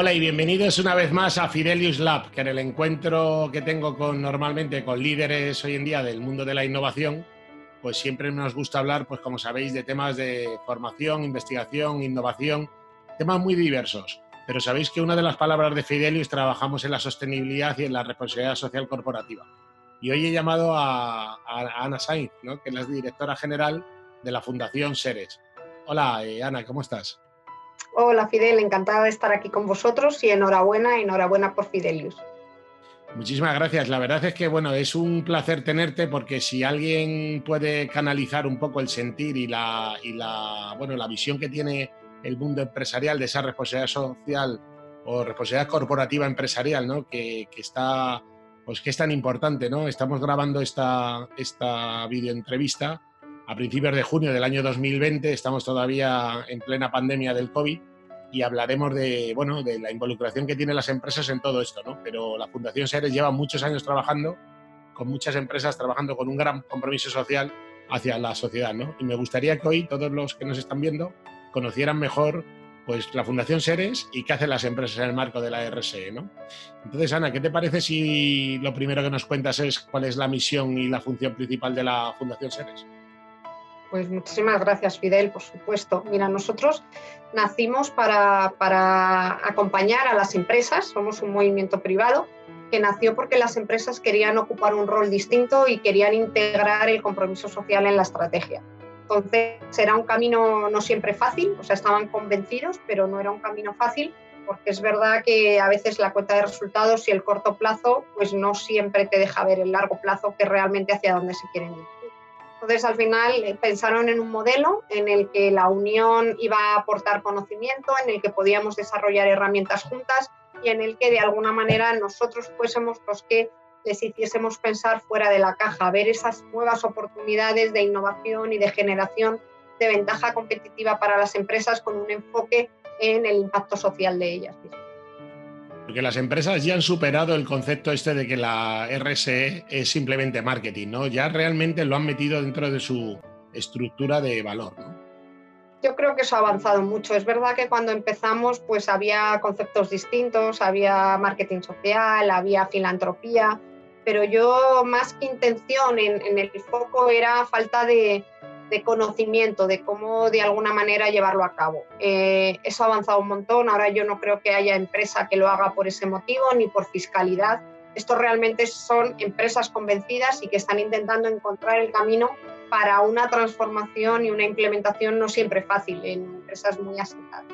Hola y bienvenidos una vez más a Fidelius Lab, que en el encuentro que tengo con, normalmente con líderes hoy en día del mundo de la innovación, pues siempre nos gusta hablar, pues como sabéis, de temas de formación, investigación, innovación, temas muy diversos. Pero sabéis que una de las palabras de Fidelius trabajamos en la sostenibilidad y en la responsabilidad social corporativa. Y hoy he llamado a, Ana Sainz, que es la directora general de la Fundación Seres. Hola, eh, Ana, ¿cómo estás? Hola Fidel, encantada de estar aquí con vosotros y enhorabuena, enhorabuena por Fidelius. Muchísimas gracias. La verdad es que bueno, es un placer tenerte porque si alguien puede canalizar un poco el sentir y la, y la, bueno, la visión que tiene el mundo empresarial de esa responsabilidad social o responsabilidad corporativa empresarial, ¿no? que, que está, pues que es tan importante, ¿no? Estamos grabando esta, esta videoentrevista a principios de junio del año 2020, estamos todavía en plena pandemia del COVID y hablaremos de, bueno, de la involucración que tienen las empresas en todo esto, ¿no? Pero la Fundación Seres lleva muchos años trabajando con muchas empresas, trabajando con un gran compromiso social hacia la sociedad, ¿no? Y me gustaría que hoy todos los que nos están viendo conocieran mejor pues la Fundación Seres y qué hacen las empresas en el marco de la RSE, ¿no? Entonces, Ana, ¿qué te parece si lo primero que nos cuentas es cuál es la misión y la función principal de la Fundación Seres? Pues muchísimas gracias, Fidel, por supuesto. Mira, nosotros nacimos para, para, acompañar a las empresas, somos un movimiento privado que nació porque las empresas querían ocupar un rol distinto y querían integrar el compromiso social en la estrategia. Entonces, era un camino no siempre fácil, o sea, estaban convencidos, pero no era un camino fácil, porque es verdad que a veces la cuenta de resultados y el corto plazo, pues no siempre te deja ver el largo plazo que realmente hacia dónde se quieren ir. Entonces, al final eh, pensaron en un modelo en el que la unión iba a aportar conocimiento, en el que podíamos desarrollar herramientas juntas y en el que de alguna manera nosotros fuésemos los que les hiciésemos pensar fuera de la caja, ver esas nuevas oportunidades de innovación y de generación de ventaja competitiva para las empresas con un enfoque en el impacto social de ellas. Porque las empresas ya han superado el concepto este de que la RSE es simplemente marketing, ¿no? Ya realmente lo han metido dentro de su estructura de valor. Yo creo que eso ha avanzado mucho. Es verdad que cuando empezamos pues había conceptos distintos, había marketing social, había filantropía, pero yo más que intención en, en el foco era falta de, de conocimiento de cómo de alguna manera llevarlo a cabo. Eh, eso ha avanzado un montón, ahora yo no creo que haya empresa que lo haga por ese motivo ni por fiscalidad. Estos realmente son empresas convencidas y que están intentando encontrar el camino para una transformación y una implementación no siempre fácil en empresas muy asentadas.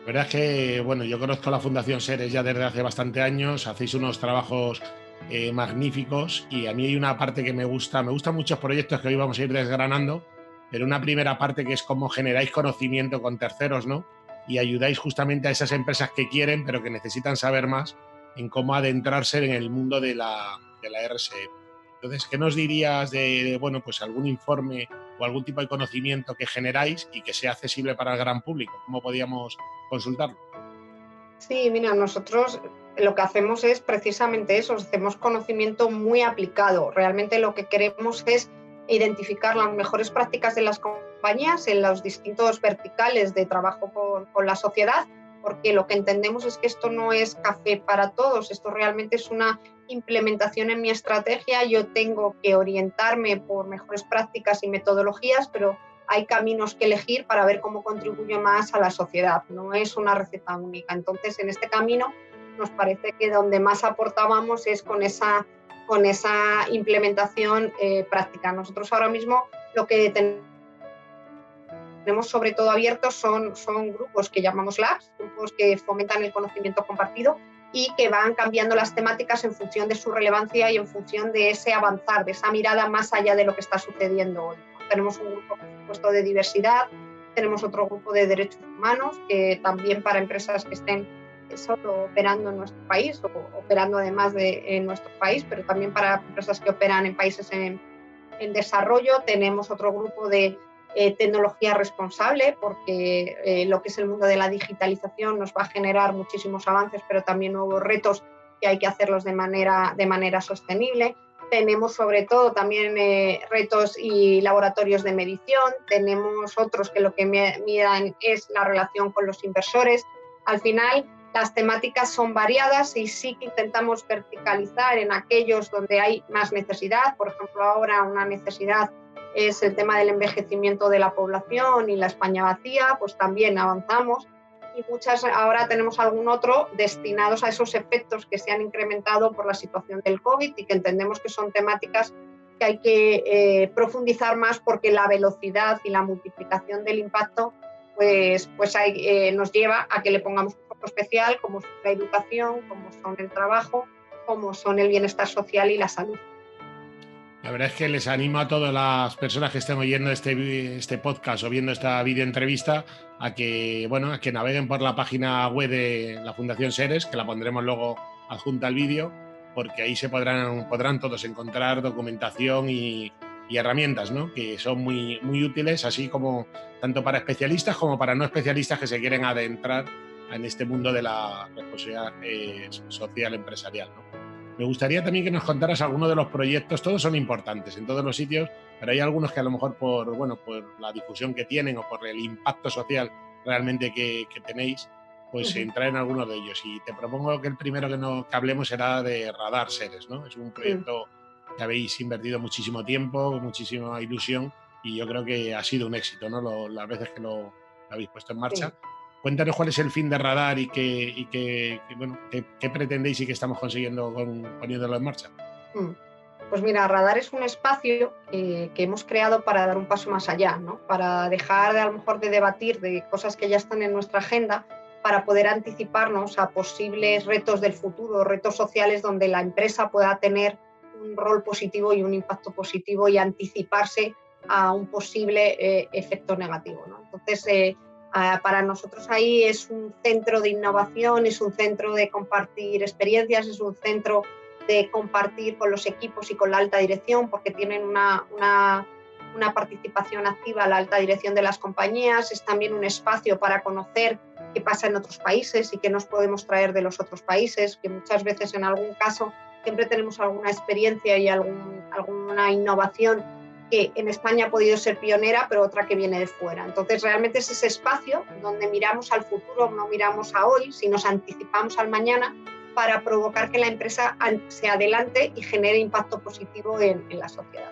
La verdad es que, bueno, yo conozco la Fundación Seres ya desde hace bastante años, hacéis unos trabajos eh, magníficos y a mí hay una parte que me gusta, me gustan muchos proyectos que hoy vamos a ir desgranando, pero una primera parte que es cómo generáis conocimiento con terceros, ¿no? Y ayudáis justamente a esas empresas que quieren, pero que necesitan saber más en cómo adentrarse en el mundo de la, de la RSE. Entonces, ¿qué nos dirías de, bueno, pues algún informe o algún tipo de conocimiento que generáis y que sea accesible para el gran público? ¿Cómo podíamos consultarlo? Sí, mira, nosotros lo que hacemos es precisamente eso, hacemos conocimiento muy aplicado. Realmente lo que queremos es identificar las mejores prácticas de las compañías en los distintos verticales de trabajo con, con, la sociedad, porque lo que entendemos es que esto no es café para todos, esto realmente es una implementación en mi estrategia. Yo tengo que orientarme por mejores prácticas y metodologías, pero hay caminos que elegir para ver cómo contribuyo más a la sociedad, no es una receta única. Entonces, en este camino nos parece que donde más aportábamos es con esa, con esa implementación eh, práctica. Nosotros ahora mismo lo que tenemos sobre todo abiertos son, son grupos que llamamos labs, grupos que fomentan el conocimiento compartido y que van cambiando las temáticas en función de su relevancia y en función de ese avanzar, de esa mirada más allá de lo que está sucediendo hoy. Tenemos un grupo, por supuesto, de diversidad, tenemos otro grupo de derechos humanos, que también para empresas que estén solo operando en nuestro país o operando además de en nuestro país, pero también para empresas que operan en países en, desarrollo. Tenemos otro grupo de eh, tecnología responsable, porque eh, lo que es el mundo de la digitalización nos va a generar muchísimos avances, pero también nuevos retos que hay que hacerlos de manera, de manera sostenible. Tenemos sobre todo también eh, retos y laboratorios de medición. Tenemos otros que lo que miran es la relación con los inversores. Al final, Las temáticas son variadas y sí que intentamos verticalizar en aquellos donde hay más necesidad. Por ejemplo, ahora una necesidad es el tema del envejecimiento de la población y la España vacía, pues también avanzamos. Y muchas, ahora tenemos algún otro destinados a esos efectos que se han incrementado por la situación del COVID y que entendemos que son temáticas que hay que eh, profundizar más porque la velocidad y la multiplicación del impacto pues, pues eh, nos lleva a que le pongamos especial, como son la educación, como son el trabajo, como son el bienestar social y la salud. La verdad es que les animo a todas las personas que estén oyendo este, este podcast o viendo esta videoentrevista a que, bueno, a que naveguen por la página web de la Fundación Seres, que la pondremos luego adjunta al vídeo, porque ahí se podrán, podrán todos encontrar documentación y, y herramientas, ¿no? que son muy, muy útiles, así como tanto para especialistas como para no especialistas que se quieren adentrar en este mundo de la responsabilidad eh, social empresarial. Me gustaría también que nos contaras algunos de los proyectos, todos son importantes en todos los sitios, pero hay algunos que a lo mejor por, bueno, por la difusión que tienen o por el impacto social realmente que, tenéis, pues entrar en algunos de ellos. Y te propongo que el primero que, nos, hablemos será de Radar Seres, ¿no? Es un proyecto que habéis invertido muchísimo tiempo, muchísima ilusión y yo creo que ha sido un éxito, ¿no? las veces que lo, habéis puesto en marcha. Cuéntanos cuál es el fin de Radar y qué, bueno, qué, pretendéis y qué estamos consiguiendo con, poniéndolo en marcha. Mm. Pues mira, Radar es un espacio que hemos creado para dar un paso más allá, ¿no? para dejar de a lo mejor de debatir de cosas que ya están en nuestra agenda, para poder anticiparnos a posibles retos del futuro, retos sociales donde la empresa pueda tener un rol positivo y un impacto positivo y anticiparse a un posible eh, efecto negativo. ¿no? Entonces, eh, para nosotros ahí es un centro de innovación, es un centro de compartir experiencias, es un centro de compartir con los equipos y con la alta dirección, porque tienen una, una, una, participación activa la alta dirección de las compañías, es también un espacio para conocer qué pasa en otros países y qué nos podemos traer de los otros países, que muchas veces en algún caso siempre tenemos alguna experiencia y algún, alguna innovación que en España ha podido ser pionera, pero otra que viene de fuera. Entonces, realmente es ese espacio donde miramos al futuro, no miramos a hoy, si nos anticipamos al mañana para provocar que la empresa se adelante y genere impacto positivo en, la sociedad.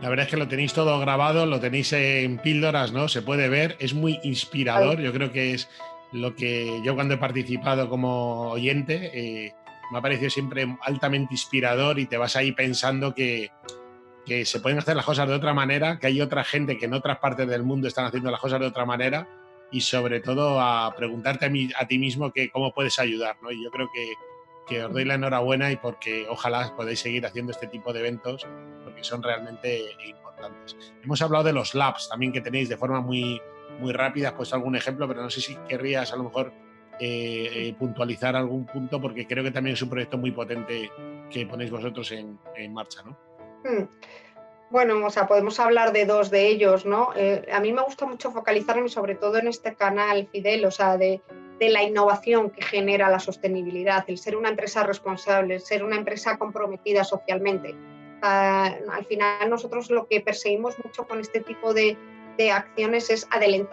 La verdad es que lo tenéis todo grabado, lo tenéis en píldoras, ¿no? Se puede ver, es muy inspirador. Yo creo que es lo que yo cuando he participado como oyente eh, me ha parecido siempre altamente inspirador y te vas ahí pensando que, que se pueden hacer las cosas de otra manera, que hay otra gente que en otras partes del mundo están haciendo las cosas de otra manera y sobre todo a preguntarte a, a ti mismo que cómo puedes ayudar. ¿no? Y yo creo que, que os doy la enhorabuena y porque ojalá podáis seguir haciendo este tipo de eventos porque son realmente importantes. Hemos hablado de los labs también que tenéis de forma muy, muy rápida, has puesto algún ejemplo, pero no sé si querrías a lo mejor eh, eh, puntualizar algún punto porque creo que también es un proyecto muy potente que ponéis vosotros en, en marcha. ¿no? Hmm. Bueno, o sea, podemos hablar de dos de ellos, ¿no? Eh, a mí me gusta mucho focalizarme sobre todo en este canal, Fidel, o sea, de, la innovación que genera la sostenibilidad, el ser una empresa responsable, el ser una empresa comprometida socialmente. al final nosotros lo que perseguimos mucho con este tipo de, acciones es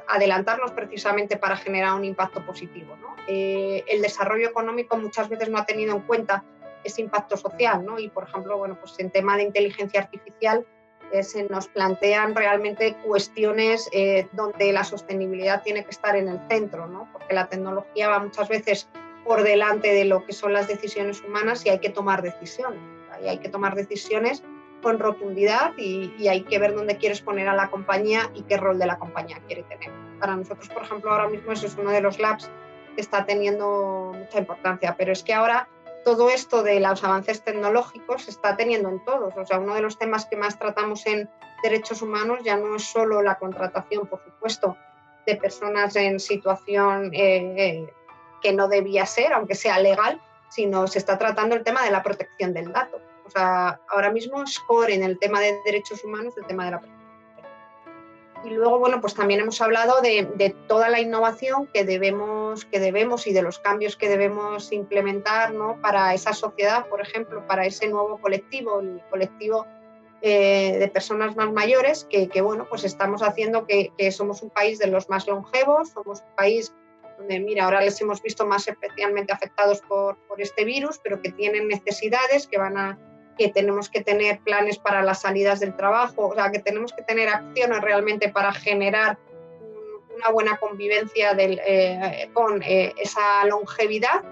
adelantarnos precisamente para generar un impacto positivo. Eh, el desarrollo económico muchas veces no ha tenido en cuenta ese impacto social, ¿no? Y por ejemplo, bueno, pues en tema de inteligencia artificial eh, se nos plantean realmente cuestiones eh, donde la sostenibilidad tiene que estar en el centro, ¿no? Porque la tecnología va muchas veces por delante de lo que son las decisiones humanas y hay que tomar decisiones. Y hay que tomar decisiones con rotundidad y, y, hay que ver dónde quieres poner a la compañía y qué rol de la compañía quiere tener. Para nosotros, por ejemplo, ahora mismo eso es uno de los labs que está teniendo mucha importancia, pero es que ahora todo esto de los avances tecnológicos se está teniendo en todos. O sea, uno de los temas que más tratamos en derechos humanos ya no es solo la contratación, por supuesto, de personas en situación eh, eh, que no debía ser, aunque sea legal, sino se está tratando el tema de la protección del dato. O sea, ahora mismo score en el tema de derechos humanos el tema de la protección y luego, bueno, pues también hemos hablado de, toda la innovación que debemos, que debemos y de los cambios que debemos implementar ¿no? para esa sociedad, por ejemplo, para ese nuevo colectivo, el colectivo eh, de personas más mayores, que, bueno, pues estamos haciendo que, somos un país de los más longevos, somos un país donde mira, ahora les hemos visto más especialmente afectados por, por este virus, pero que tienen necesidades, que van a que tenemos que tener planes para las salidas del trabajo, o sea, que tenemos que tener acciones realmente para generar una buena convivencia eh, con eh, esa longevidad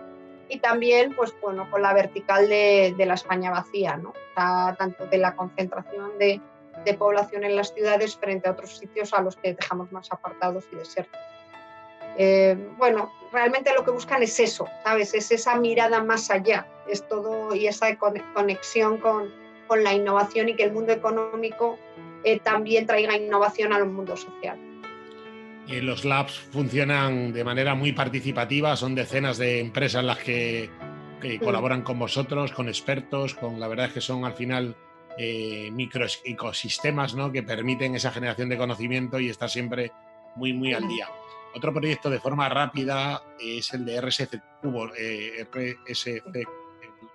y también pues, bueno, con la vertical de, la España vacía, ¿no? tanto de la concentración de, de, población en las ciudades frente a otros sitios a los que dejamos más apartados y desiertos. Eh, bueno, realmente lo que buscan es eso, ¿sabes? Es esa mirada más allá, es todo y esa conexión con, con la innovación y que el mundo económico eh, también traiga innovación al mundo social. Eh, los labs funcionan de manera muy participativa, son decenas de empresas las que, mm. colaboran con vosotros, con expertos, con la verdad es que son al final eh, micro ecosistemas ¿no? que permiten esa generación de conocimiento y estar siempre muy, muy al día. Otro proyecto de forma rápida es el de RSC Cubo, eh, RSC,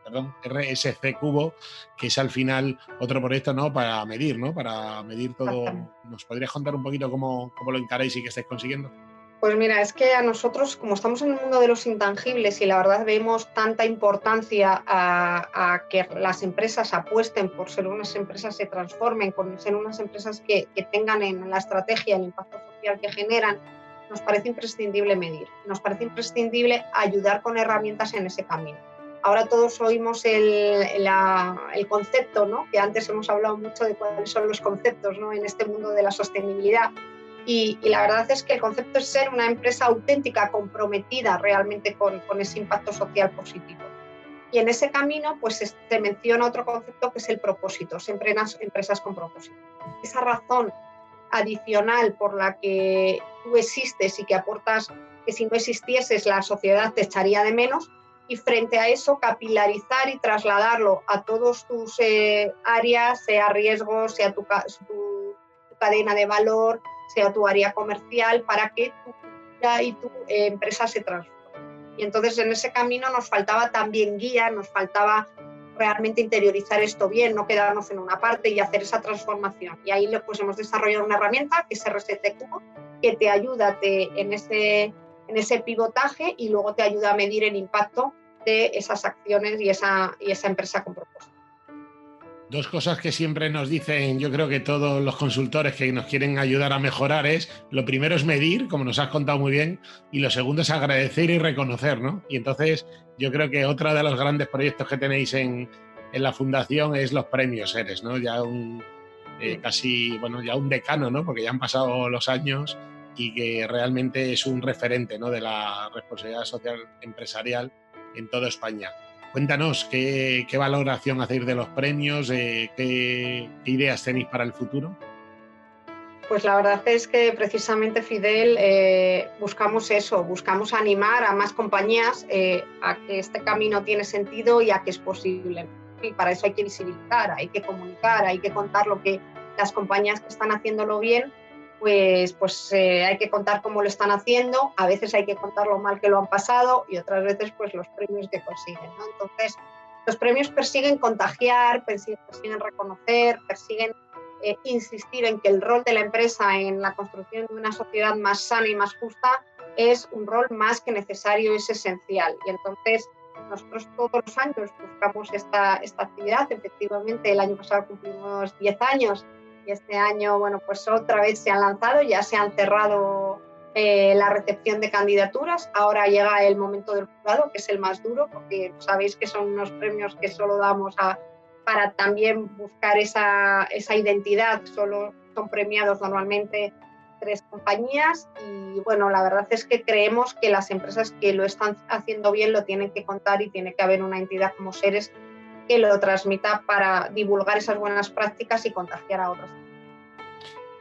perdón, RSC Cubo, que es al final otro proyecto ¿no? para medir, ¿no? para medir todo. ¿Nos podrías contar un poquito cómo, cómo lo encaráis y qué estáis consiguiendo? Pues mira, es que a nosotros, como estamos en el mundo de los intangibles y la verdad vemos tanta importancia a, que las empresas apuesten por ser unas empresas se transformen, por ser unas empresas que, que tengan en la estrategia el impacto social que generan, nos parece imprescindible medir, nos parece imprescindible ayudar con herramientas en ese camino. Ahora todos oímos el, el concepto, ¿no? que antes hemos hablado mucho de cuáles son los conceptos ¿no? en este mundo de la sostenibilidad. Y, la verdad es que el concepto es ser una empresa auténtica, comprometida realmente con, con ese impacto social positivo. Y en ese camino, pues se menciona otro concepto que es el propósito, siempre en las empresas con propósito. Esa razón adicional por la que tú existes y que aportas, que si no existieses la sociedad te echaría de menos, y frente a eso capilarizar y trasladarlo a todos tus eh, áreas, sea riesgo, sea tu, cadena de valor, sea tu área comercial, para que tu vida y tu eh, empresa se transformen. Y entonces en ese camino nos faltaba también guía, nos faltaba realmente interiorizar esto bien, no quedarnos en una parte y hacer esa transformación. Y ahí pues, hemos desarrollado una herramienta que es Cubo, que te ayuda en, ese, en ese pivotaje y luego te ayuda a medir el impacto de esas acciones y esa, y esa empresa con propósito. Dos cosas que siempre nos dicen, yo creo que todos los consultores que nos quieren ayudar a mejorar es, lo primero es medir, como nos has contado muy bien, y lo segundo es agradecer y reconocer, ¿no? Y entonces yo creo que otro de los grandes proyectos que tenéis en, en la fundación es los premios ERES, ¿no? Ya un eh, casi, bueno, ya un decano, ¿no? Porque ya han pasado los años y que realmente es un referente, ¿no? De la responsabilidad social empresarial en toda España. Cuéntanos qué, valoración hacéis de los premios, eh, qué, ideas tenéis para el futuro. Pues la verdad es que precisamente Fidel eh, buscamos eso, buscamos animar a más compañías eh, a que este camino tiene sentido y a que es posible. Y para eso hay que visibilizar, hay que comunicar, hay que contar lo que las compañías que están haciéndolo bien pues, pues eh, hay que contar cómo lo están haciendo, a veces hay que contar lo mal que lo han pasado y otras veces pues los premios que consiguen. Entonces, los premios persiguen contagiar, persiguen, reconocer, persiguen eh, insistir en que el rol de la empresa en la construcción de una sociedad más sana y más justa es un rol más que necesario, es esencial. Y entonces nosotros todos los años buscamos esta, esta actividad. Efectivamente, el año pasado cumplimos 10 años y este año, bueno, pues otra vez se han lanzado, ya se han cerrado eh, la recepción de candidaturas. Ahora llega el momento del jurado, que es el más duro, porque sabéis que son unos premios que solo damos a, para también buscar esa, esa identidad. Solo son premiados normalmente tres compañías y bueno, la verdad es que creemos que las empresas que lo están haciendo bien lo tienen que contar y tiene que haber una entidad como Seres que lo transmita para divulgar esas buenas prácticas y contagiar a otras.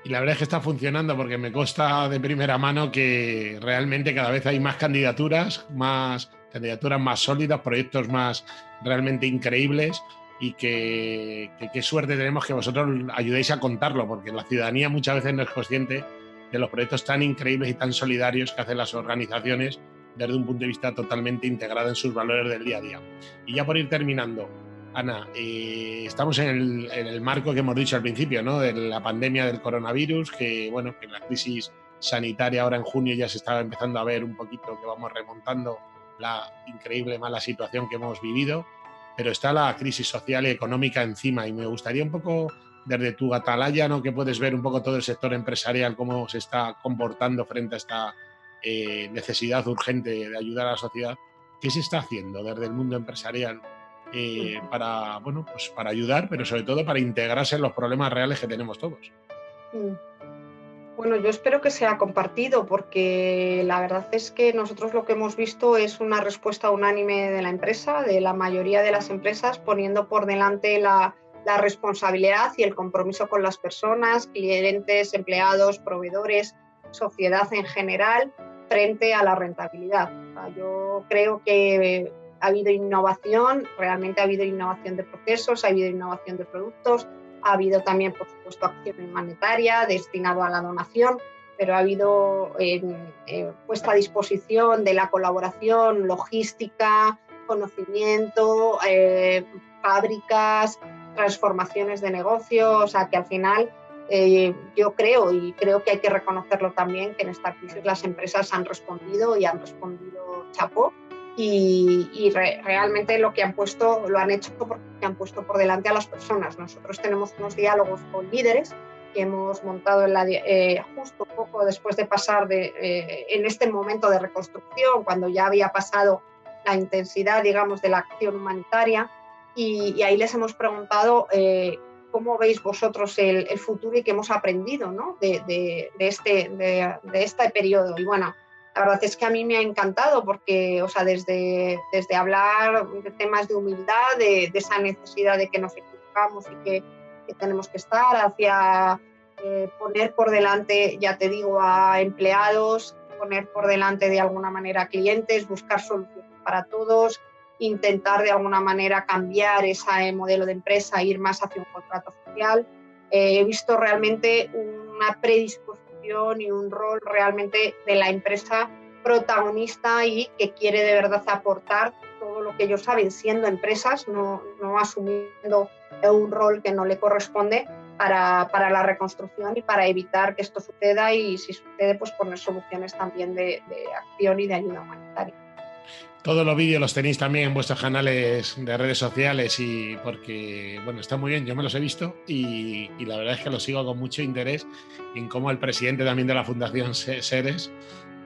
Y la verdad es que está funcionando porque me consta de primera mano que realmente cada vez hay más candidaturas, más candidaturas más sólidas, proyectos más realmente increíbles y que qué suerte tenemos que vosotros ayudéis a contarlo, porque la ciudadanía muchas veces no es consciente de los proyectos tan increíbles y tan solidarios que hacen las organizaciones desde un punto de vista totalmente integrado en sus valores del día a día. Y ya por ir terminando, Ana, estamos en el, marco que hemos dicho al principio, ¿no? De la pandemia del coronavirus, que bueno, que la crisis sanitaria ahora en junio ya se estaba empezando a ver un poquito que vamos remontando la increíble mala situación que hemos vivido, pero está la crisis social y económica encima y me gustaría un poco desde tu atalaya, ¿no? que puedes ver un poco todo el sector empresarial, cómo se está comportando frente a esta eh, necesidad urgente de ayudar a la sociedad, ¿qué se está haciendo desde el mundo empresarial eh, para, bueno, pues para ayudar, pero sobre todo para integrarse en los problemas reales que tenemos todos? Mm. Bueno, yo espero que sea compartido porque la verdad es que nosotros lo que hemos visto es una respuesta unánime de la empresa, de la mayoría de las empresas, poniendo por delante la, la responsabilidad y el compromiso con las personas, clientes, empleados, proveedores, sociedad en general, frente a la rentabilidad. yo creo que ha habido innovación, realmente ha habido innovación de procesos, ha habido innovación de productos, ha habido también, por supuesto, acción humanitaria destinado a la donación, pero ha habido puesta a disposición de la colaboración logística, conocimiento, eh, fábricas, transformaciones de negocio, o sea que al final eh, yo creo y creo que hay que reconocerlo también que en esta crisis las empresas han respondido y han respondido chapo y, realmente lo que han puesto lo han hecho porque han puesto por delante a las personas. Nosotros tenemos unos diálogos con líderes que hemos montado en la, eh, justo poco después de pasar de, eh, en este momento de reconstrucción, cuando ya había pasado la intensidad, digamos, de la acción humanitaria y, ahí les hemos preguntado eh, cómo veis vosotros el, futuro y qué hemos aprendido ¿no? de, de, este, de, este periodo. Y bueno, la verdad es que a mí me ha encantado porque, o sea, desde, desde hablar de temas de humildad, de, esa necesidad de que nos equivocamos y que, que tenemos que estar, hacia eh, poner por delante, ya te digo, a empleados, poner por delante de alguna manera a clientes, buscar soluciones para todos, intentar de alguna manera cambiar ese modelo de empresa, ir más hacia un contrato social. Eh, he visto realmente una predisposición y un rol realmente de la empresa protagonista y que quiere de verdad aportar todo lo que ellos saben siendo empresas, no, no asumiendo un rol que no le corresponde para, para, la reconstrucción y para evitar que esto suceda y si sucede pues poner soluciones también de, de acción y de ayuda humanitaria. Todos los vídeos los tenéis también en vuestros canales de redes sociales y porque, bueno, está muy bien, yo me los he visto y, la verdad es que los sigo con mucho interés en cómo el presidente también de la Fundación Seres,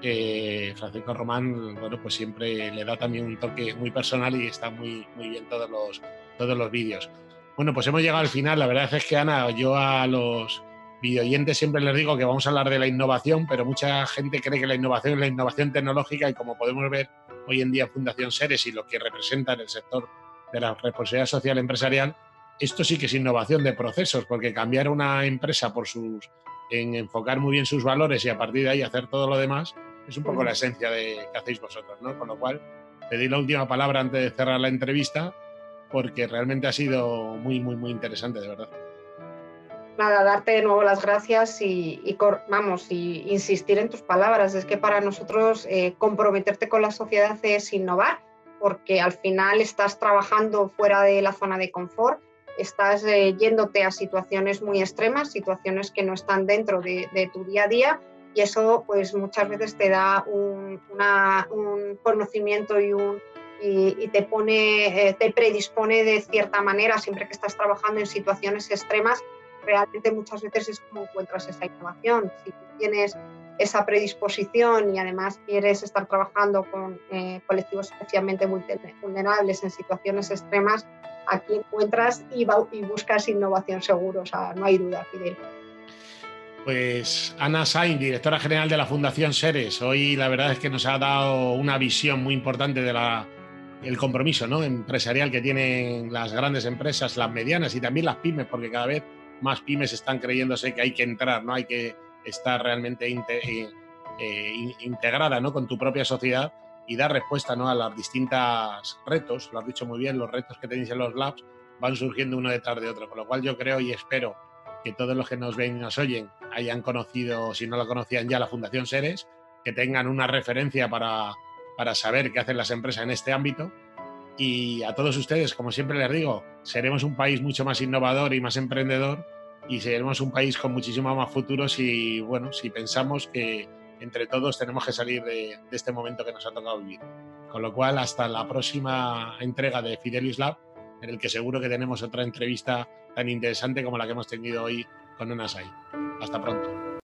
eh, Francisco Román, bueno, pues siempre le da también un toque muy personal y está muy, muy bien todos los, todos los vídeos. Bueno, pues hemos llegado al final. La verdad es que, Ana, yo a los videoyentes siempre les digo que vamos a hablar de la innovación, pero mucha gente cree que la innovación es la innovación tecnológica y como podemos ver hoy en día Fundación Seres y lo que representa en el sector de la responsabilidad social empresarial, esto sí que es innovación de procesos, porque cambiar una empresa por sus, en enfocar muy bien sus valores y a partir de ahí hacer todo lo demás, es un poco la esencia de que hacéis vosotros, ¿no? Con lo cual, te doy la última palabra antes de cerrar la entrevista, porque realmente ha sido muy, muy, muy interesante, de verdad nada, darte de nuevo las gracias y, vamos, y insistir en tus palabras. Es que para nosotros eh, comprometerte con la sociedad es innovar, porque al final estás trabajando fuera de la zona de confort, estás eh, yéndote a situaciones muy extremas, situaciones que no están dentro de, tu día a día y eso pues muchas veces te da un, conocimiento y un, y, te pone, eh, te predispone de cierta manera, siempre que estás trabajando en situaciones extremas, realmente muchas veces es como encuentras esa innovación. Si tienes esa predisposición y además quieres estar trabajando con eh, colectivos especialmente vulnerables en situaciones extremas, aquí encuentras y, y, buscas innovación seguro, o sea, no hay duda, Fidel. Pues Ana Sain, directora general de la Fundación Seres, hoy la verdad es que nos ha dado una visión muy importante de la, el compromiso ¿no? empresarial que tienen las grandes empresas, las medianas y también las pymes, porque cada vez más pymes están creyéndose que hay que entrar, ¿no? Hay que estar realmente eh, eh, integrada ¿no? con tu propia sociedad y dar respuesta ¿no? a los distintos retos, lo has dicho muy bien, los retos que tenéis en los labs van surgiendo uno detrás de otro, con lo cual yo creo y espero que todos los que nos ven y nos oyen hayan conocido, si no lo conocían ya, la Fundación Seres, que tengan una referencia para, para saber qué hacen las empresas en este ámbito y a todos ustedes, como siempre les digo, seremos un país mucho más innovador y más emprendedor y seremos un país con muchísimos más futuros y bueno, si pensamos que entre todos tenemos que salir de, este momento que nos ha tocado vivir. Con lo cual, hasta la próxima entrega de Fidelius Lab, en el que seguro que tenemos otra entrevista tan interesante como la que hemos tenido hoy con Unasai. Hasta pronto.